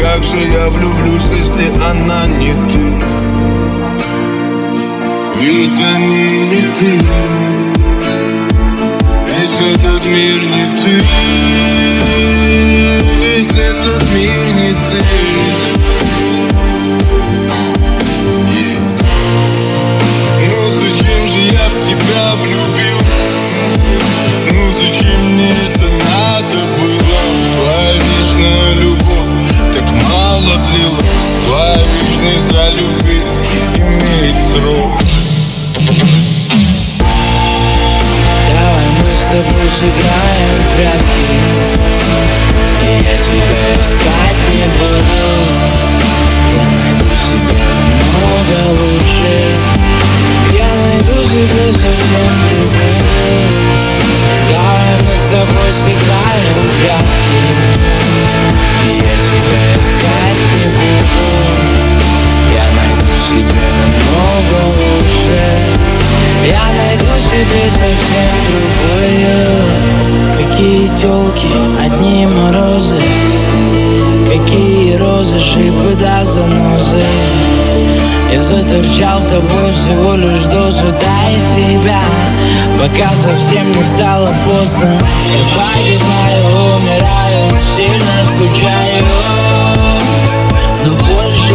как же я влюблюсь, если она не ты Ведь они не ты Весь этот мир не ты Весь этот мир не ты Yeah. Ну зачем же я в тебя влюбился? Ну зачем мне это надо было? Твоя вечная любовь мало длилась Твоя вечность за любви имеет срок. Давай мы с тобой сыграем в прятки я тебя искать не буду. Я найду себе намного лучше Какие телки, одни морозы. Какие розы, шипы да занозы. Я заторчал тобой всего лишь дозу. Дай себя, пока совсем не стало поздно. Я погибаю, умираю, сильно скучаю. Но больше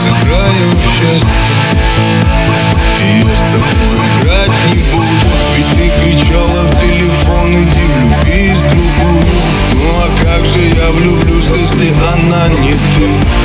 сыграю в счастье И я с тобой играть не буду Ведь ты кричала в телефон Иди влюбись в другую Ну а как же я влюблюсь, если она не ты?